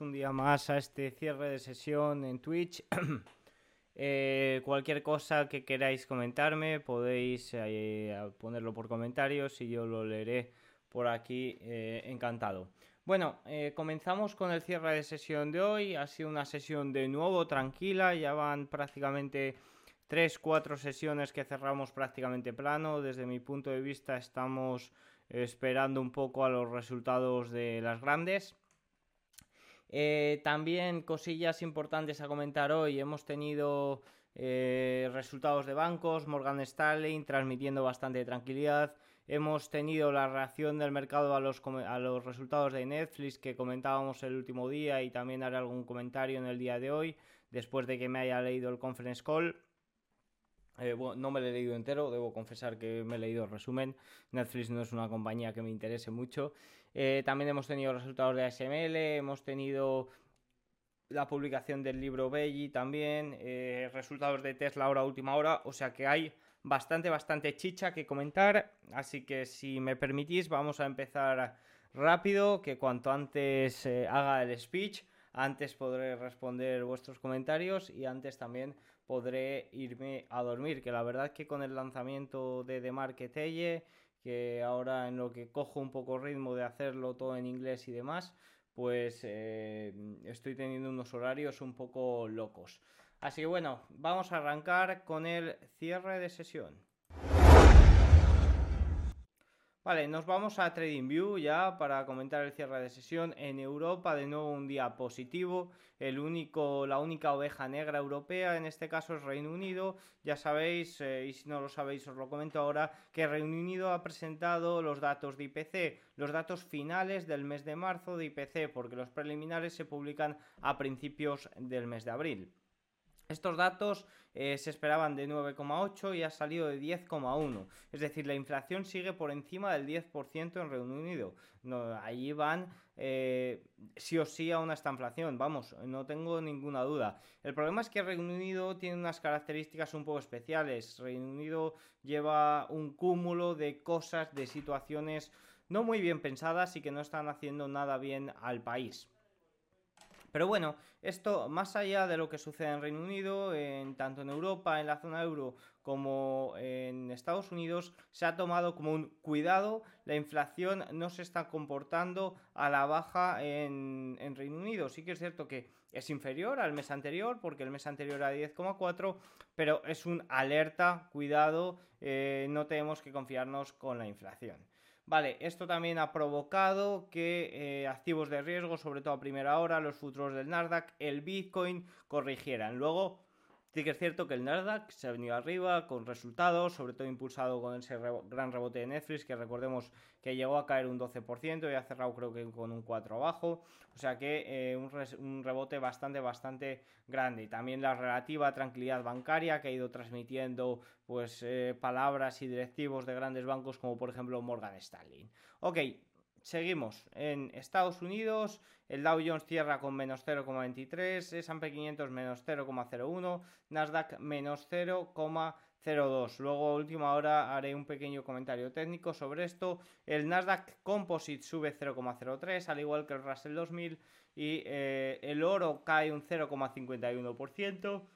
un día más a este cierre de sesión en Twitch. Eh, cualquier cosa que queráis comentarme podéis eh, ponerlo por comentarios y yo lo leeré por aquí eh, encantado. Bueno, comenzamos con el cierre de sesión de hoy. Ha sido una sesión de nuevo tranquila, ya van prácticamente 3-4 sesiones que cerramos prácticamente plano. Desde mi punto de vista estamos esperando un poco a los resultados de las grandes. Eh, también cosillas importantes a comentar hoy. Hemos tenido eh, resultados de bancos, Morgan Stanley transmitiendo bastante tranquilidad. Hemos tenido la reacción del mercado a los, a los resultados de Netflix que comentábamos el último día y también haré algún comentario en el día de hoy después de que me haya leído el conference call. Eh, no me lo he leído entero, debo confesar que me he leído el resumen. Netflix no es una compañía que me interese mucho. Eh, también hemos tenido resultados de ASML, hemos tenido la publicación del libro Belli también, eh, resultados de Tesla ahora última hora, o sea que hay bastante, bastante chicha que comentar. Así que si me permitís, vamos a empezar rápido, que cuanto antes haga el speech, antes podré responder vuestros comentarios y antes también podré irme a dormir. Que la verdad que con el lanzamiento de The Market que ahora en lo que cojo un poco ritmo de hacerlo todo en inglés y demás, pues eh, estoy teniendo unos horarios un poco locos. Así que bueno, vamos a arrancar con el cierre de sesión. Vale, nos vamos a TradingView ya para comentar el cierre de sesión. En Europa, de nuevo un día positivo. El único, la única oveja negra europea, en este caso es Reino Unido. Ya sabéis, eh, y si no lo sabéis os lo comento ahora, que Reino Unido ha presentado los datos de IPC, los datos finales del mes de marzo de IPC, porque los preliminares se publican a principios del mes de abril. Estos datos eh, se esperaban de 9,8 y ha salido de 10,1. Es decir, la inflación sigue por encima del 10% en Reino Unido. Allí van eh, sí o sí a una esta inflación, vamos, no tengo ninguna duda. El problema es que Reino Unido tiene unas características un poco especiales. Reino Unido lleva un cúmulo de cosas, de situaciones no muy bien pensadas y que no están haciendo nada bien al país. Pero bueno, esto más allá de lo que sucede en Reino Unido, en, tanto en Europa, en la zona euro, como en Estados Unidos, se ha tomado como un cuidado, la inflación no se está comportando a la baja en, Reino Unido. Sí que es cierto que es inferior al mes anterior, porque el mes anterior era 10,4, pero es un alerta, cuidado, eh, no tenemos que confiarnos con la inflación. Vale, esto también ha provocado que eh, activos de riesgo, sobre todo a primera hora, los futuros del Nasdaq, el Bitcoin corrigieran. Luego Sí que es cierto que el Nasdaq se ha venido arriba con resultados, sobre todo impulsado con ese gran rebote de Netflix, que recordemos que llegó a caer un 12% y ha cerrado creo que con un 4 abajo. O sea que eh, un, rebote bastante, bastante grande. Y también la relativa tranquilidad bancaria que ha ido transmitiendo pues eh, palabras y directivos de grandes bancos como por ejemplo Morgan Stanley. Ok, Seguimos en Estados Unidos, el Dow Jones cierra con menos 0,23, S&P 500 menos 0,01, Nasdaq menos 0,02. Luego, a última hora, haré un pequeño comentario técnico sobre esto. El Nasdaq Composite sube 0,03, al igual que el Russell 2000, y eh, el oro cae un 0,51%.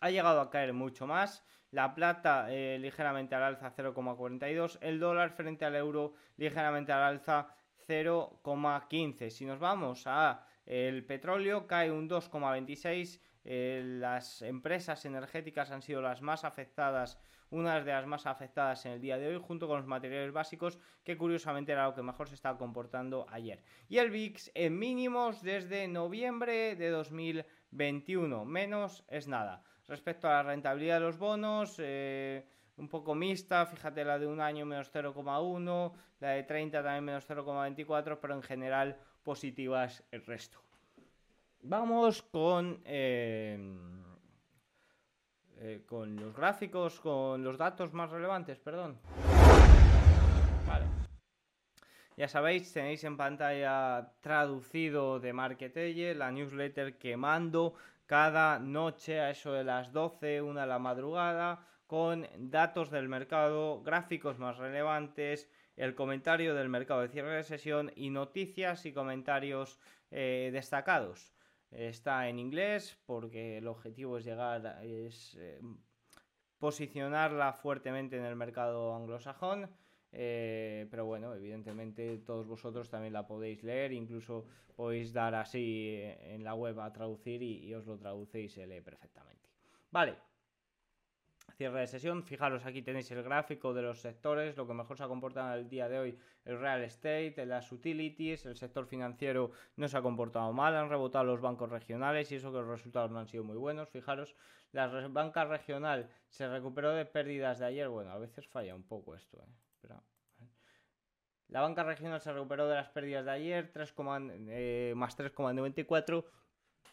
Ha llegado a caer mucho más. La plata eh, ligeramente al alza 0,42. El dólar frente al euro ligeramente al alza 0,15. Si nos vamos a el petróleo cae un 2,26. Eh, las empresas energéticas han sido las más afectadas, unas de las más afectadas en el día de hoy, junto con los materiales básicos, que curiosamente era lo que mejor se estaba comportando ayer. Y el VIX en mínimos desde noviembre de 2021, menos es nada. Respecto a la rentabilidad de los bonos, eh, un poco mixta, fíjate la de un año menos 0,1, la de 30 también menos 0,24, pero en general positivas el resto. Vamos con, eh, eh, con los gráficos, con los datos más relevantes, perdón. Ya sabéis, tenéis en pantalla traducido de Marketelle, la newsletter que mando cada noche a eso de las 12, una de la madrugada, con datos del mercado, gráficos más relevantes, el comentario del mercado de cierre de sesión y noticias y comentarios eh, destacados. Está en inglés porque el objetivo es llegar, es eh, posicionarla fuertemente en el mercado anglosajón. Eh, pero bueno, evidentemente todos vosotros también la podéis leer, incluso podéis dar así en la web a traducir y, y os lo traduce y se lee perfectamente. Vale, cierre de sesión. Fijaros, aquí tenéis el gráfico de los sectores, lo que mejor se ha comportado el día de hoy, el real estate, las utilities, el sector financiero no se ha comportado mal, han rebotado los bancos regionales y eso que los resultados no han sido muy buenos. Fijaros, la banca regional se recuperó de pérdidas de ayer, bueno, a veces falla un poco esto, ¿eh? La banca regional se recuperó de las pérdidas de ayer, 3, eh, más 3,94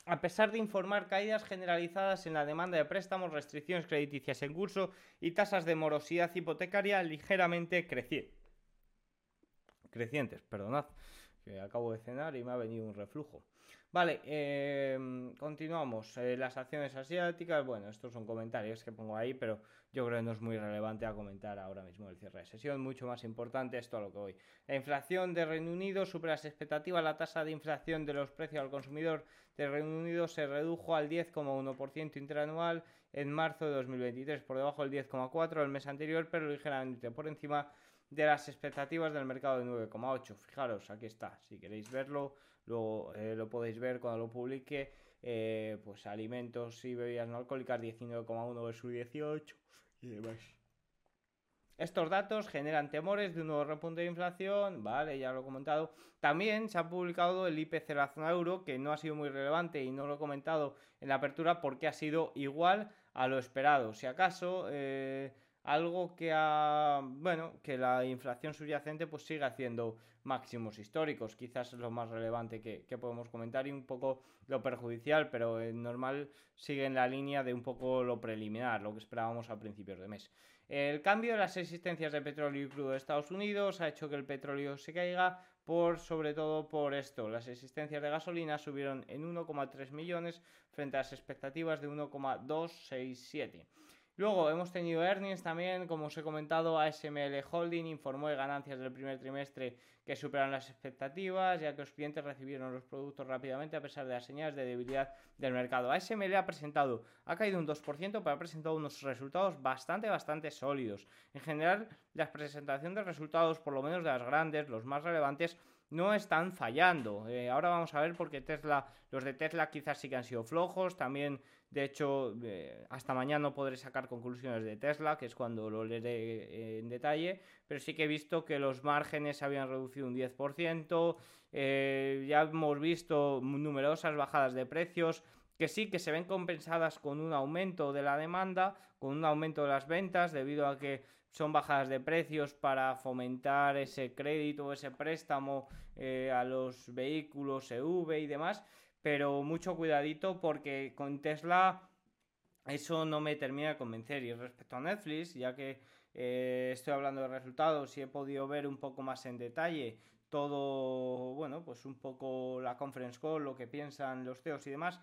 a pesar de informar caídas generalizadas en la demanda de préstamos, restricciones crediticias en curso y tasas de morosidad hipotecaria ligeramente crecientes. Crecientes, perdonad, que acabo de cenar y me ha venido un reflujo. Vale, em, continuamos. Eh, las acciones asiáticas, bueno, estos son comentarios que pongo ahí, pero yo creo que no es muy relevante a comentar ahora mismo el cierre de sesión. Mucho más importante esto a lo que voy. La inflación de Reino Unido supera las expectativas. La tasa de inflación de los precios al consumidor de Reino Unido se redujo al 10,1% interanual en marzo de 2023, por debajo del 10,4% el mes anterior, pero ligeramente por encima de las expectativas del mercado de 9,8. Fijaros, aquí está. Si queréis verlo, luego eh, lo podéis ver cuando lo publique. Eh, pues alimentos y bebidas no alcohólicas 19,1 versus 18 y demás. Estos datos generan temores de un nuevo repunte de inflación, vale, ya lo he comentado. También se ha publicado el IPC de la zona euro, que no ha sido muy relevante y no lo he comentado en la apertura porque ha sido igual a lo esperado. Si acaso, eh, algo que bueno, que la inflación subyacente pues sigue haciendo máximos históricos, quizás es lo más relevante que, podemos comentar y un poco lo perjudicial, pero en normal sigue en la línea de un poco lo preliminar, lo que esperábamos a principios de mes. El cambio de las existencias de petróleo y crudo de Estados Unidos ha hecho que el petróleo se caiga por sobre todo por esto. Las existencias de gasolina subieron en 1,3 millones frente a las expectativas de 1,267. Luego hemos tenido earnings también, como os he comentado, ASML Holding informó de ganancias del primer trimestre que superan las expectativas, ya que los clientes recibieron los productos rápidamente a pesar de las señales de debilidad del mercado. ASML ha presentado, ha caído un 2%, pero ha presentado unos resultados bastante, bastante sólidos. En general, la presentación de resultados, por lo menos de las grandes, los más relevantes, no están fallando. Eh, ahora vamos a ver porque Tesla, los de Tesla quizás sí que han sido flojos. También, de hecho, eh, hasta mañana no podré sacar conclusiones de Tesla, que es cuando lo leeré eh, en detalle. Pero sí que he visto que los márgenes se habían reducido un 10%. ya hemos visto numerosas bajadas de precios que sí que se ven compensadas con un aumento de la demanda, con un aumento de las ventas, debido a que son bajadas de precios para fomentar ese crédito, ese préstamo eh, a los vehículos EV y demás, pero mucho cuidadito porque con Tesla eso no me termina de convencer. Y respecto a Netflix, ya que eh, estoy hablando de resultados y he podido ver un poco más en detalle todo, bueno, pues un poco la conference call, lo que piensan los CEOs y demás,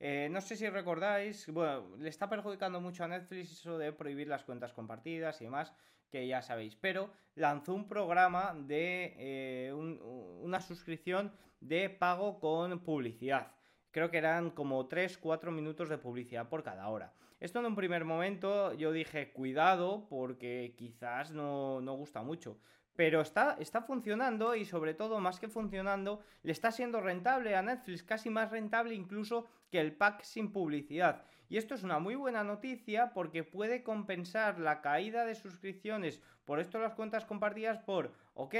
eh, no sé si recordáis, bueno, le está perjudicando mucho a Netflix eso de prohibir las cuentas compartidas y demás, que ya sabéis, pero lanzó un programa de eh, una suscripción de pago con publicidad. Creo que eran como 3-4 minutos de publicidad por cada hora. Esto en un primer momento yo dije, cuidado, porque quizás no, no gusta mucho. Pero está, está funcionando y sobre todo, más que funcionando, le está siendo rentable a Netflix, casi más rentable incluso que el pack sin publicidad. Y esto es una muy buena noticia porque puede compensar la caída de suscripciones por esto las cuentas compartidas por, ok,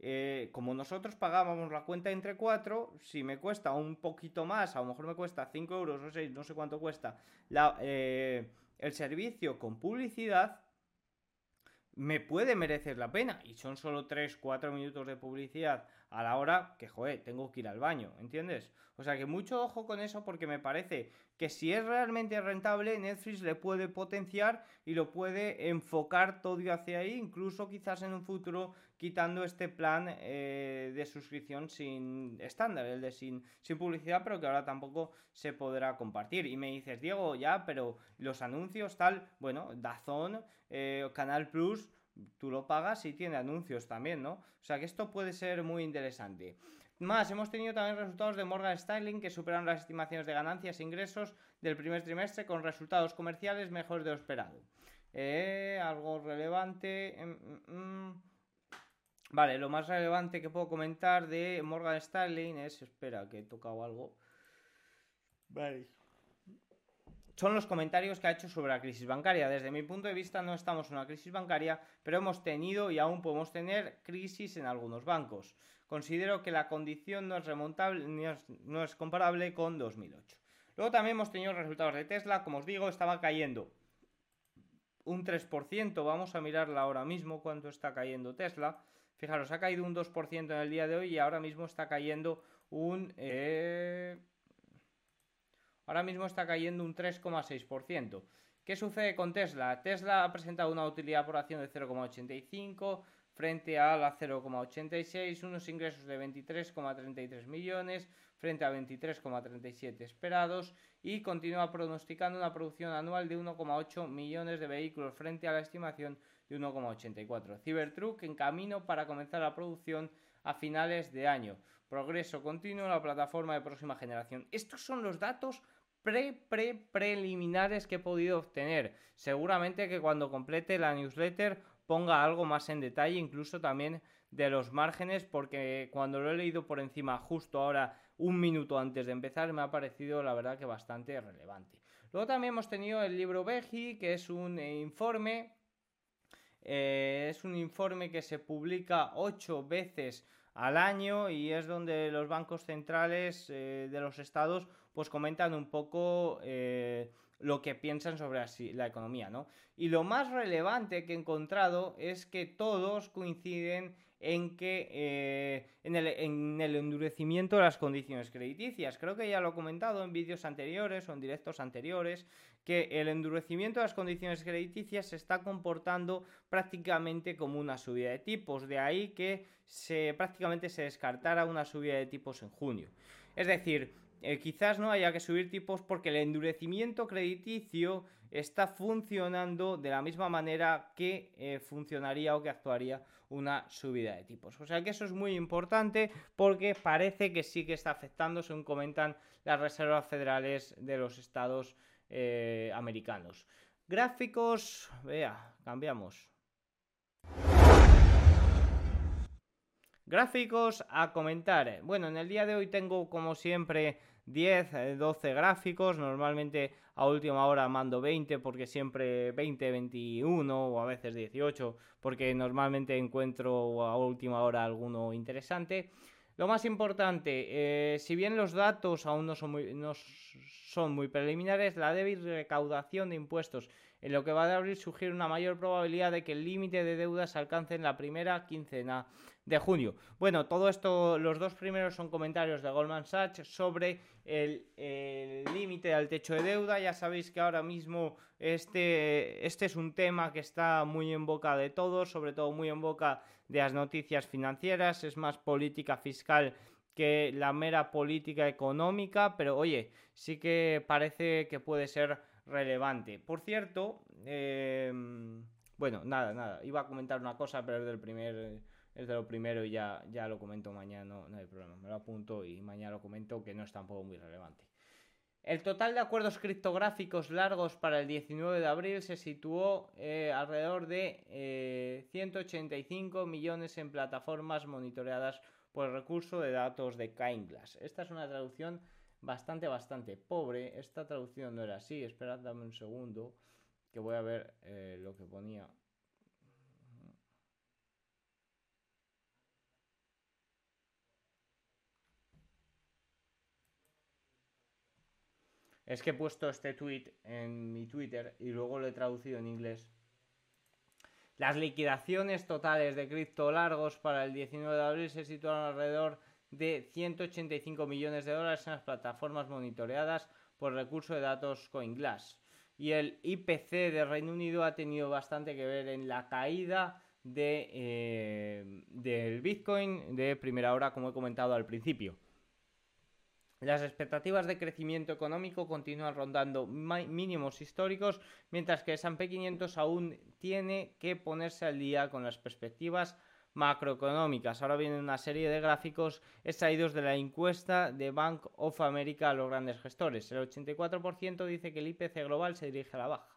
eh, como nosotros pagábamos la cuenta entre cuatro, si me cuesta un poquito más, a lo mejor me cuesta 5 euros o 6, no sé cuánto cuesta la, eh, el servicio con publicidad, me puede merecer la pena. Y son solo 3-4 minutos de publicidad a la hora que, joder, tengo que ir al baño, ¿entiendes? O sea que mucho ojo con eso porque me parece que si es realmente rentable, Netflix le puede potenciar y lo puede enfocar todo hacia ahí, incluso quizás en un futuro quitando este plan eh, de suscripción sin estándar, el de sin, sin publicidad, pero que ahora tampoco se podrá compartir. Y me dices, Diego, ya, pero los anuncios tal, bueno, Dazón, eh, Canal Plus, Tú lo pagas y tiene anuncios también, ¿no? O sea que esto puede ser muy interesante. Más, hemos tenido también resultados de Morgan Stanley que superan las estimaciones de ganancias e ingresos del primer trimestre con resultados comerciales mejores de lo esperado. Eh, algo relevante. Mm, mm, mm. Vale, lo más relevante que puedo comentar de Morgan Stanley es. Espera, que he tocado algo. Vale. Son los comentarios que ha hecho sobre la crisis bancaria. Desde mi punto de vista, no estamos en una crisis bancaria, pero hemos tenido y aún podemos tener crisis en algunos bancos. Considero que la condición no es remontable, no es comparable con 2008. Luego también hemos tenido resultados de Tesla, como os digo, estaba cayendo un 3%, vamos a mirarla ahora mismo cuánto está cayendo Tesla. Fijaros, ha caído un 2% en el día de hoy y ahora mismo está cayendo un... Eh, ahora mismo está cayendo un 3,6%. ¿Qué sucede con Tesla? Tesla ha presentado una utilidad por acción de 0,85 frente a la 0,86, unos ingresos de 23,33 millones, frente a 23,37 esperados y continúa pronosticando una producción anual de 1,8 millones de vehículos frente a la estimación de 1,84. Cybertruck en camino para comenzar la producción a finales de año. Progreso continuo en la plataforma de próxima generación. Estos son los datos pre pre preliminares que he podido obtener. Seguramente que cuando complete la newsletter ponga algo más en detalle, incluso también de los márgenes, porque cuando lo he leído por encima justo ahora un minuto antes de empezar, me ha parecido la verdad que bastante relevante. Luego también hemos tenido el libro Beji, que es un eh, informe, eh, es un informe que se publica ocho veces al año y es donde los bancos centrales eh, de los estados pues comentan un poco lo que piensan sobre así, la economía, ¿no? Y lo más relevante que he encontrado es que todos coinciden en que eh, en, el, endurecimiento de las condiciones crediticias. Creo que ya lo he comentado en vídeos anteriores o en directos anteriores que el endurecimiento de las condiciones crediticias se está comportando prácticamente como una subida de tipos. De ahí que prácticamente se descartara una subida de tipos en junio. Es decir, eh, quizás no haya que subir tipos porque el endurecimiento crediticio está funcionando de la misma manera que eh, funcionaría o que actuaría una subida de tipos. O sea que eso es muy importante porque parece que sí que está afectando, según comentan las reservas federales de los estados eh, americanos. Gráficos, vea, cambiamos. Gráficos a comentar. Bueno, en el día de hoy tengo como siempre 10, 12 eh, gráficos. Normalmente a última hora mando 20 porque siempre 20, 21 o a veces 18 porque normalmente encuentro a última hora alguno interesante. Lo más importante, eh, si bien los datos aún no son muy, no son muy preliminares, la débil recaudación de impuestos en lo que va de abril sugiere una mayor probabilidad de que el límite de deudas alcance en la primera quincena de junio. Bueno, todo esto, los dos primeros son comentarios de Goldman Sachs sobre el, límite al techo de deuda. Ya sabéis que ahora mismo este, este es un tema que está muy en boca de todos, sobre todo muy en boca de las noticias financieras. Es más política fiscal que la mera política económica, pero oye, sí que parece que puede ser relevante. Por cierto, em, bueno, nada, nada, iba a comentar una cosa, pero es del primer es de lo primero y ya, ya lo comento mañana, no, hay problema. Me lo apunto y mañana lo comento que no es tampoco muy relevante. El total de acuerdos criptográficos largos para el 19 de abril se situó eh, alrededor de 185 eh, millones en plataformas monitoreadas por el recurso de datos de Kindglass. Esta es una traducción bastante, bastante pobre. Esta traducción no era así. Esperad, dame un segundo que voy a ver eh, lo que ponía. Es que he puesto este tweet en mi Twitter y luego lo he traducido en inglés. Las liquidaciones totales de cripto largos para el 19 de abril se situaron alrededor de 185 millones de dólares en las plataformas monitoreadas por recurso de datos CoinGlass. Y el IPC de Reino Unido ha tenido bastante que ver en la caída eh, del Bitcoin de primera hora, como he comentado al principio. Las expectativas de crecimiento económico continúan rondando mínimos históricos, mientras que el S&P 500 aún tiene que ponerse al día con las perspectivas macroeconómicas. Ahora viene una serie de gráficos extraídos de la encuesta de Bank of America a los grandes gestores. El 84% dice que el IPC global se dirige a la baja.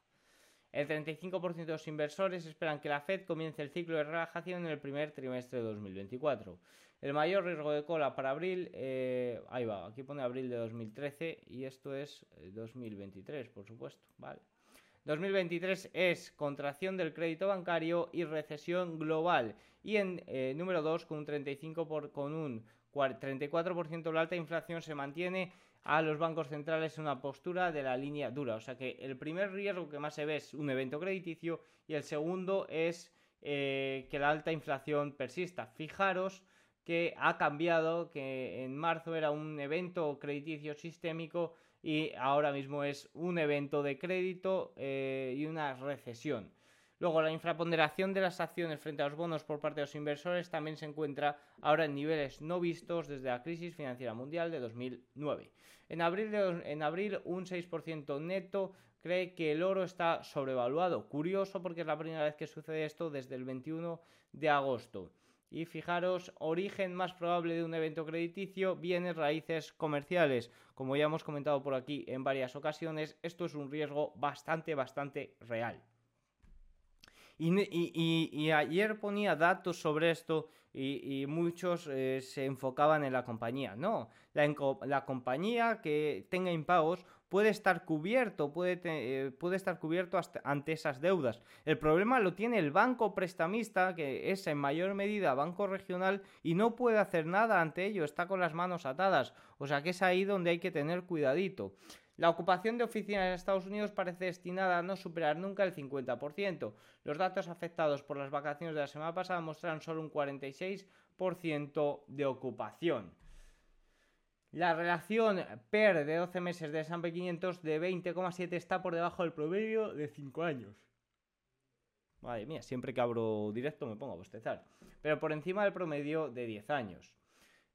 El 35% de los inversores esperan que la Fed comience el ciclo de relajación en el primer trimestre de 2024. El mayor riesgo de cola para abril, eh, ahí va, aquí pone abril de 2013 y esto es 2023, eh, por supuesto, ¿vale? 2023 es contracción del crédito bancario y recesión global. Y en eh, número 2, con un 35 por, con un 34% la alta inflación se mantiene a los bancos centrales en una postura de la línea dura. O sea que el primer riesgo que más se ve es un evento crediticio y el segundo es que la alta inflación persista. Fijaros que ha cambiado, que en marzo era un evento crediticio sistémico y ahora mismo es un evento de crédito eh, y una recesión. Luego, la infraponderación de las acciones frente a los bonos por parte de los inversores también se encuentra ahora en niveles no vistos desde la crisis financiera mundial de 2009. En abril, en abril un 6% neto cree que el oro está sobrevaluado. Curioso porque es la primera vez que sucede esto desde el 21 de agosto. Y fijaros, origen más probable de un evento crediticio, bienes raíces comerciales. Como ya hemos comentado por aquí en varias ocasiones, esto es un riesgo bastante, bastante real. Y, ayer ponía datos sobre esto y, muchos eh, se enfocaban en la compañía. No, la, la compañía que tenga impagos puede estar cubierto, puede, eh, puede estar cubierto ante esas deudas. El problema lo tiene el banco prestamista, que es en mayor medida banco regional, y no puede hacer nada ante ello, está con las manos atadas. O sea que es ahí donde hay que tener cuidadito. La ocupación de oficinas en Estados Unidos parece destinada a no superar nunca el 50%. Los datos afectados por las vacaciones de la semana pasada muestran solo un 46% de ocupación. La relación PER de 12 meses de S&P 500 de 20,7 está por debajo del promedio de 5 años. Madre mía, siempre que abro directo me pongo a bostezar. Pero por encima del promedio de 10 años.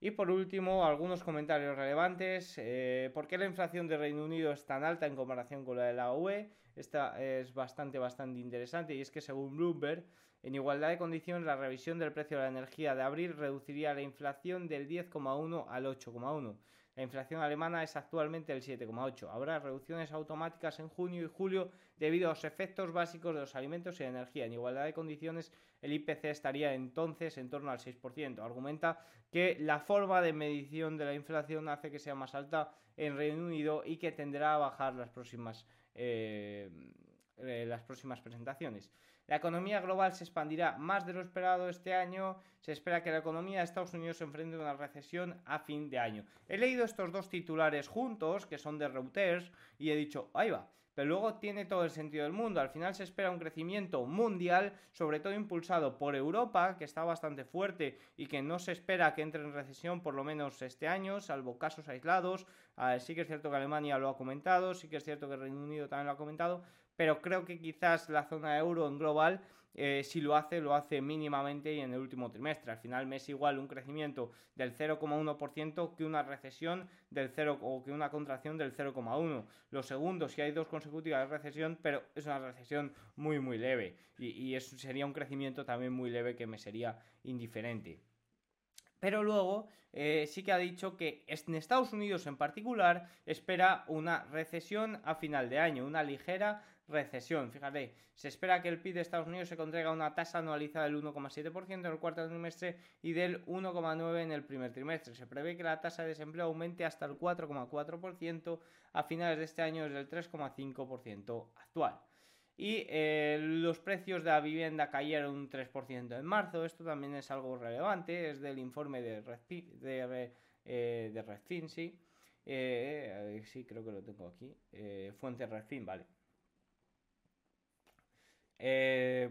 Y por último, algunos comentarios relevantes. Eh, ¿Por qué la inflación de Reino Unido es tan alta en comparación con la de la UE? Esta es bastante, bastante interesante y es que según Bloomberg, en igualdad de condiciones, la revisión del precio de la energía de abril reduciría la inflación del 10,1 al 8,1. La inflación alemana es actualmente el 7,8. Habrá reducciones automáticas en junio y julio debido a los efectos básicos de los alimentos y la energía. En igualdad de condiciones, el IPC estaría entonces en torno al 6%. Argumenta que la forma de medición de la inflación hace que sea más alta en Reino Unido y que tendrá a bajar las próximas, eh, eh, las próximas presentaciones. La economía global se expandirá más de lo esperado este año. Se espera que la economía de Estados Unidos se enfrente a una recesión a fin de año. He leído estos dos titulares juntos, que son de Reuters, y he dicho, ahí va. Pero luego tiene todo el sentido del mundo. Al final se espera un crecimiento mundial, sobre todo impulsado por Europa, que está bastante fuerte y que no se espera que entre en recesión por lo menos este año, salvo casos aislados. sí que es cierto que Alemania lo ha comentado, sí que es cierto que Reino Unido también lo ha comentado, pero creo que quizás la zona euro en global, eh, si lo hace, lo hace mínimamente y en el último trimestre. Al final me es igual un crecimiento del 0,1% que una recesión del 0 o que una contracción del 0,1. Lo segundo, si hay dos consecutivas de recesión, pero es una recesión muy, muy leve. Y, eso sería un crecimiento también muy leve que me sería indiferente. Pero luego eh, sí que ha dicho que en Estados Unidos en particular espera una recesión a final de año, una ligera recesión. Fíjate, se espera que el PIB de Estados Unidos se contraiga una tasa anualizada del 1,7% en el cuarto trimestre y del 1,9% en el primer trimestre. Se prevé que la tasa de desempleo aumente hasta el 4,4% a finales de este año desde el 3,5% actual. Y eh, los precios de la vivienda cayeron un 3% en marzo. Esto también es algo relevante. Es del informe de Redfin, eh, sí. Eh, sí, creo que lo tengo aquí. fuente Redfin, vale.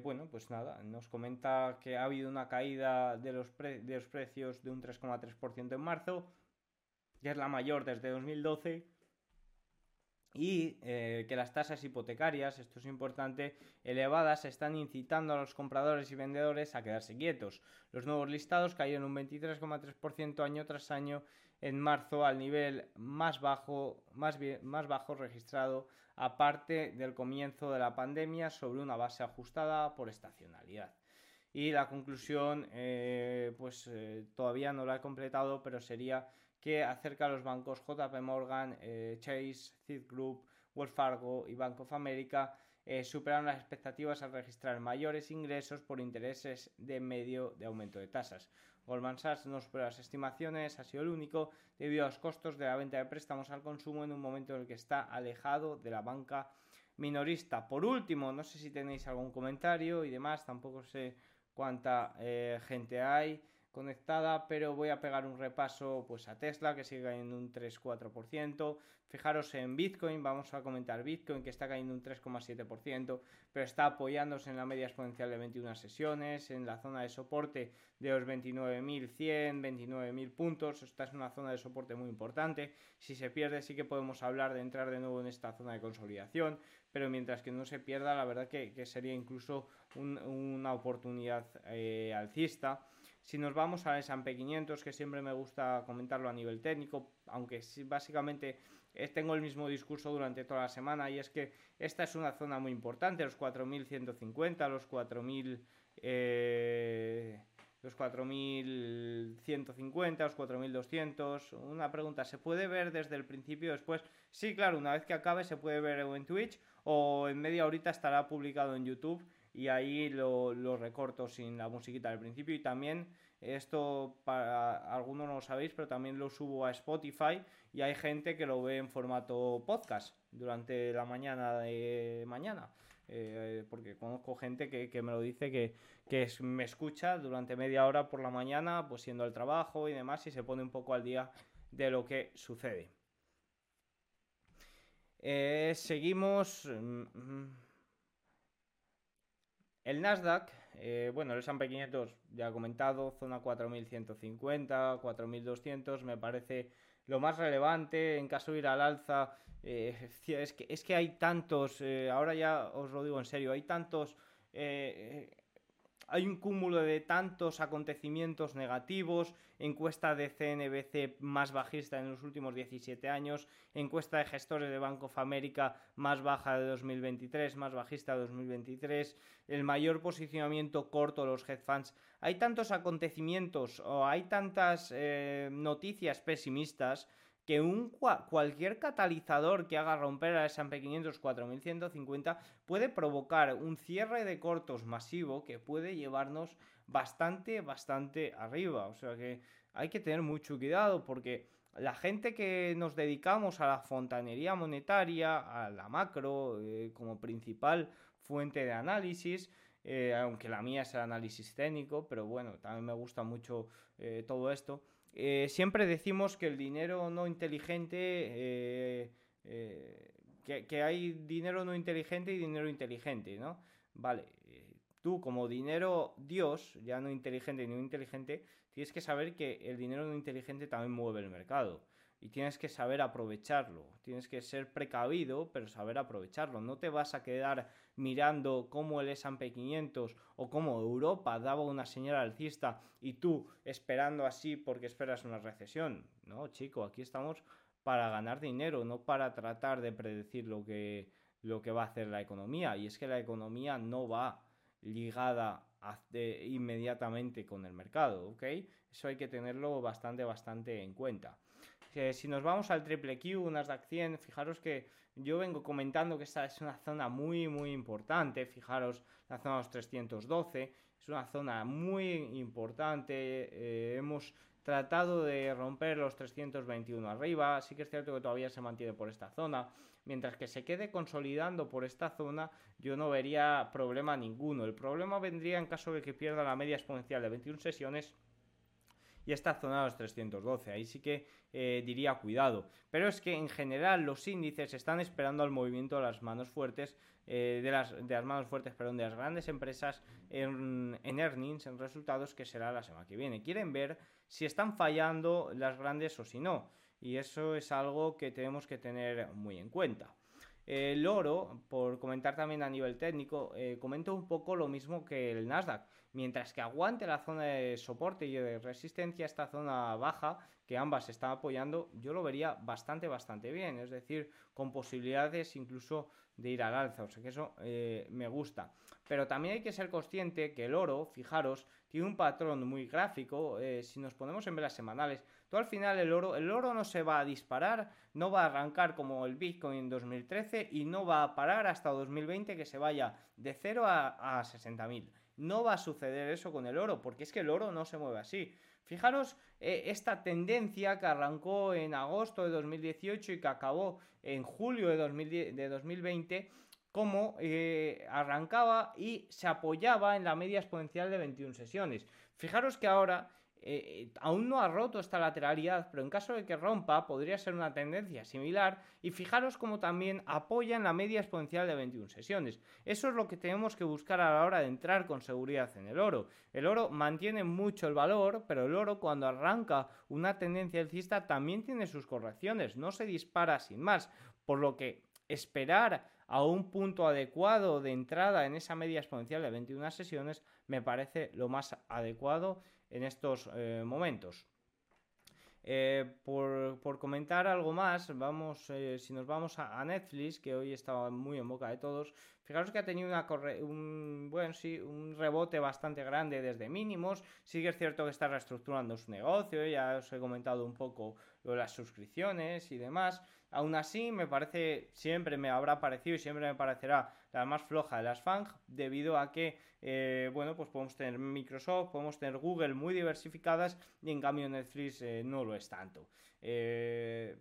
Bueno, pues nada, nos comenta que ha habido una caída de los, de los precios de un 3,3% en marzo, que es la mayor desde 2012 y eh, que las tasas hipotecarias, esto es importante, elevadas están incitando a los compradores y vendedores a quedarse quietos. Los nuevos listados cayeron un 23,3% año tras año en marzo al nivel más bajo, más, más bajo registrado aparte del comienzo de la pandemia sobre una base ajustada por estacionalidad. Y la conclusión, eh, pues eh, todavía no la he completado, pero sería que acerca de los bancos JP Morgan, eh, Chase, Citigroup, Wells Fargo y Bank of America superaron las expectativas al registrar mayores ingresos por intereses de medio de aumento de tasas. Goldman Sachs no supera las estimaciones, ha sido el único debido a los costos de la venta de préstamos al consumo en un momento en el que está alejado de la banca minorista. Por último, no sé si tenéis algún comentario y demás, tampoco sé cuánta eh, gente hay conectada, pero voy a pegar un repaso pues a Tesla que sigue cayendo un 3-4%. Fijaros en Bitcoin, vamos a comentar Bitcoin que está cayendo un 3,7%, pero está apoyándose en la media exponencial de 21 sesiones, en la zona de soporte de los 29.100, 29.000 puntos. Esta es una zona de soporte muy importante. Si se pierde sí que podemos hablar de entrar de nuevo en esta zona de consolidación, pero mientras que no se pierda, la verdad que, sería incluso una oportunidad eh, alcista. Si nos vamos a S&P 500, que siempre me gusta comentarlo a nivel técnico, aunque básicamente tengo el mismo discurso durante toda la semana, y es que esta es una zona muy importante, los 4.150, los 4.000... Eh, los 4150, los 4200. Una pregunta, ¿se puede ver desde el principio después? Sí, claro, una vez que acabe se puede ver en Twitch o en media horita estará publicado en YouTube y ahí lo, recorto sin la musiquita del principio. Y también esto para algunos no lo sabéis pero también lo subo a Spotify y hay gente que lo ve en formato podcast durante la mañana de mañana. Eh, porque conozco gente que, me lo dice que, me escucha durante media hora por la mañana pues siendo el trabajo y demás y se pone un poco al día de lo que sucede. Eh, seguimos mm, mm, el Nasdaq, eh, bueno, el S&P 500 ya he comentado, zona 4150, 4200, me parece lo más relevante en caso de ir al alza. Eh, es, que, es que hay tantos, eh, ahora ya os lo digo en serio, hay tantos hay un cúmulo de tantos acontecimientos negativos, encuesta de CNBC más bajista en los últimos 17 años, encuesta de gestores de Bank of America más baja de 2023, más bajista de 2023, el mayor posicionamiento corto de los hedge funds. Hay tantos acontecimientos o hay tantas eh, noticias pesimistas que un cualquier catalizador que haga romper a S&P 500 4150 puede provocar un cierre de cortos masivo que puede llevarnos bastante, bastante arriba. O sea que hay que tener mucho cuidado porque la gente que nos dedicamos a la fontanería monetaria, a la macro eh, como principal fuente de análisis, eh, aunque la mía es el análisis técnico, pero bueno, también me gusta mucho eh, todo esto eh, siempre decimos que el dinero no inteligente, eh, eh, que, hay dinero no inteligente y dinero inteligente, ¿no? Vale, tú como dinero Dios, ya no inteligente ni no inteligente, tienes que saber que el dinero no inteligente también mueve el mercado y tienes que saber aprovecharlo. Tienes que ser precavido, pero saber aprovecharlo. No te vas a quedar mirando cómo el S&P 500 o cómo Europa daba una señal alcista y tú esperando así porque esperas una recesión. No, chico, aquí estamos para ganar dinero, no para tratar de predecir lo que, lo que va a hacer la economía. Y es que la economía no va ligada inmediatamente con el mercado, ¿ok? Eso hay que tenerlo bastante, bastante en cuenta si nos vamos al triple Q, Nasdaq 100, fijaros que yo vengo comentando que esta es una zona muy, muy importante. Fijaros, la zona de los 312 es una zona muy importante. Eh, hemos tratado de romper los 321 arriba. Sí que es cierto que todavía se mantiene por esta zona. Mientras que se quede consolidando por esta zona, yo no vería problema ninguno. El problema vendría en caso de que pierda la media exponencial de 21 sesiones y esta zona de los 312. Ahí sí que eh, diría cuidado. Pero es que en general los índices están esperando al movimiento de las manos fuertes, eh, de, las, de las manos fuertes, de las grandes empresas en, en earnings, en resultados, que será la semana que viene. Quieren ver si están fallando las grandes o si no. Y eso es algo que tenemos que tener muy en cuenta. El oro, por comentar también a nivel técnico, eh, comento un poco lo mismo que el Nasdaq. Mientras que aguante la zona de soporte y de resistencia, esta zona baja, que ambas están apoyando, yo lo vería bastante, bastante bien. Es decir, con posibilidades incluso de ir al alza. O sea que eso eh, me gusta. Pero también hay que ser consciente que el oro, fijaros, tiene un patrón muy gráfico. Eh, si nos ponemos en velas semanales, todo al final el oro, el oro no se va a disparar, no va a arrancar como el Bitcoin en 2013 y no va a parar hasta 2020 que se vaya de 0 a, a 60.000. No va a suceder eso con el oro, porque es que el oro no se mueve así. Fijaros eh, esta tendencia que arrancó en agosto de 2018 y que acabó en julio de, 2020, cómo eh, arrancaba y se apoyaba en la media exponencial de 21 sesiones. Fijaros que ahora eh, aún no ha roto esta lateralidad, pero en caso de que rompa podría ser una tendencia similar y fijaros cómo también apoya en la media exponencial de 21 sesiones. Eso es lo que tenemos que buscar a la hora de entrar con seguridad en el oro. El oro mantiene mucho el valor, pero el oro cuando arranca una tendencia alcista también tiene sus correcciones, no se dispara sin más, por lo que esperar a un punto adecuado de entrada en esa media exponencial de 21 sesiones me parece lo más adecuado en estos eh, momentos. Eh, por, comentar algo más, vamos, eh, si nos vamos a, Netflix, que hoy estaba muy en boca de todos, fijaros que ha tenido un, bueno, sí, un rebote bastante grande desde mínimos. Sí que es cierto que está reestructurando su negocio, ya os he comentado un poco lo de las suscripciones y demás. Aún así, me parece, siempre me habrá parecido y siempre me parecerá la más floja de las FANG, debido a que, eh, bueno, pues podemos tener Microsoft, podemos tener Google muy diversificadas y en cambio Netflix eh, no lo es tanto. Eh,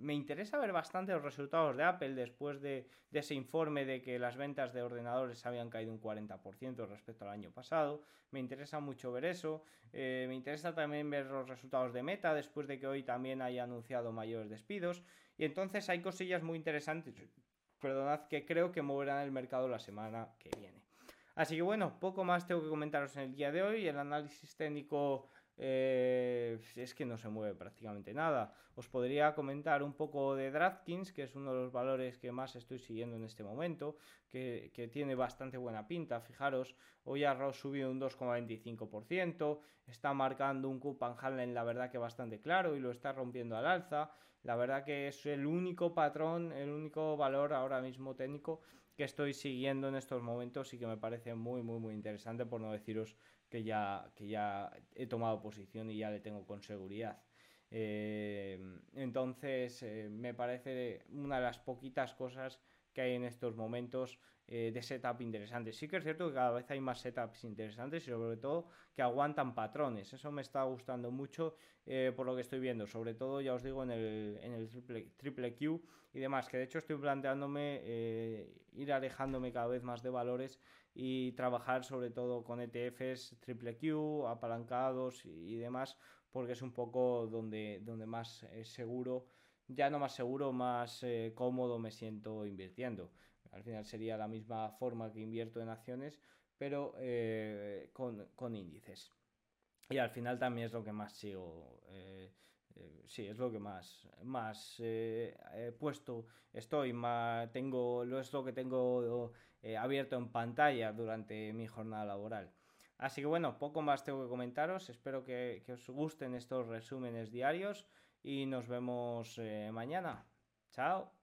me interesa ver bastante los resultados de Apple después de, ese informe de que las ventas de ordenadores habían caído un 40% respecto al año pasado. Me interesa mucho ver eso. Eh, me interesa también ver los resultados de Meta después de que hoy también haya anunciado mayores despidos. Y entonces hay cosillas muy interesantes, perdonad, que creo que moverán el mercado la semana que viene. Así que bueno, poco más tengo que comentaros en el día de hoy. El análisis técnico eh, es que no se mueve prácticamente nada. Os podría comentar un poco de DraftKings, que es uno de los valores que más estoy siguiendo en este momento, que, tiene bastante buena pinta. Fijaros, hoy ha subido un 2,25%, está marcando un coupon handling, la verdad que bastante claro, y lo está rompiendo al alza. La verdad que es el único patrón, el único valor ahora mismo técnico que estoy siguiendo en estos momentos y que me parece muy, muy, muy interesante, por no deciros que ya, que ya he tomado posición y ya le tengo con seguridad. Eh, entonces, eh, me parece una de las poquitas cosas que hay en estos momentos eh, de setup interesantes. Sí que es cierto que cada vez hay más setups interesantes y sobre todo que aguantan patrones. Eso me está gustando mucho por lo que estoy viendo. Sobre todo, ya os digo, en el, en el triple, triple Q y demás. Que de hecho estoy planteándome ir alejándome cada vez más de valores y trabajar sobre todo con ETFs triple Q, apalancados y, demás, porque es un poco donde, donde más seguro, ya no más seguro, más eh, cómodo me siento invirtiendo. Al final sería la misma forma que invierto en acciones, pero eh, con, índices. Y al final también es lo que más sigo. Eh, sí, es lo que más, más puesto estoy. Más, tengo, es lo que tengo eh, abierto en pantalla durante mi jornada laboral. Así que bueno, poco más tengo que comentaros. Espero que, os gusten estos resúmenes diarios y nos vemos eh, mañana. Chao.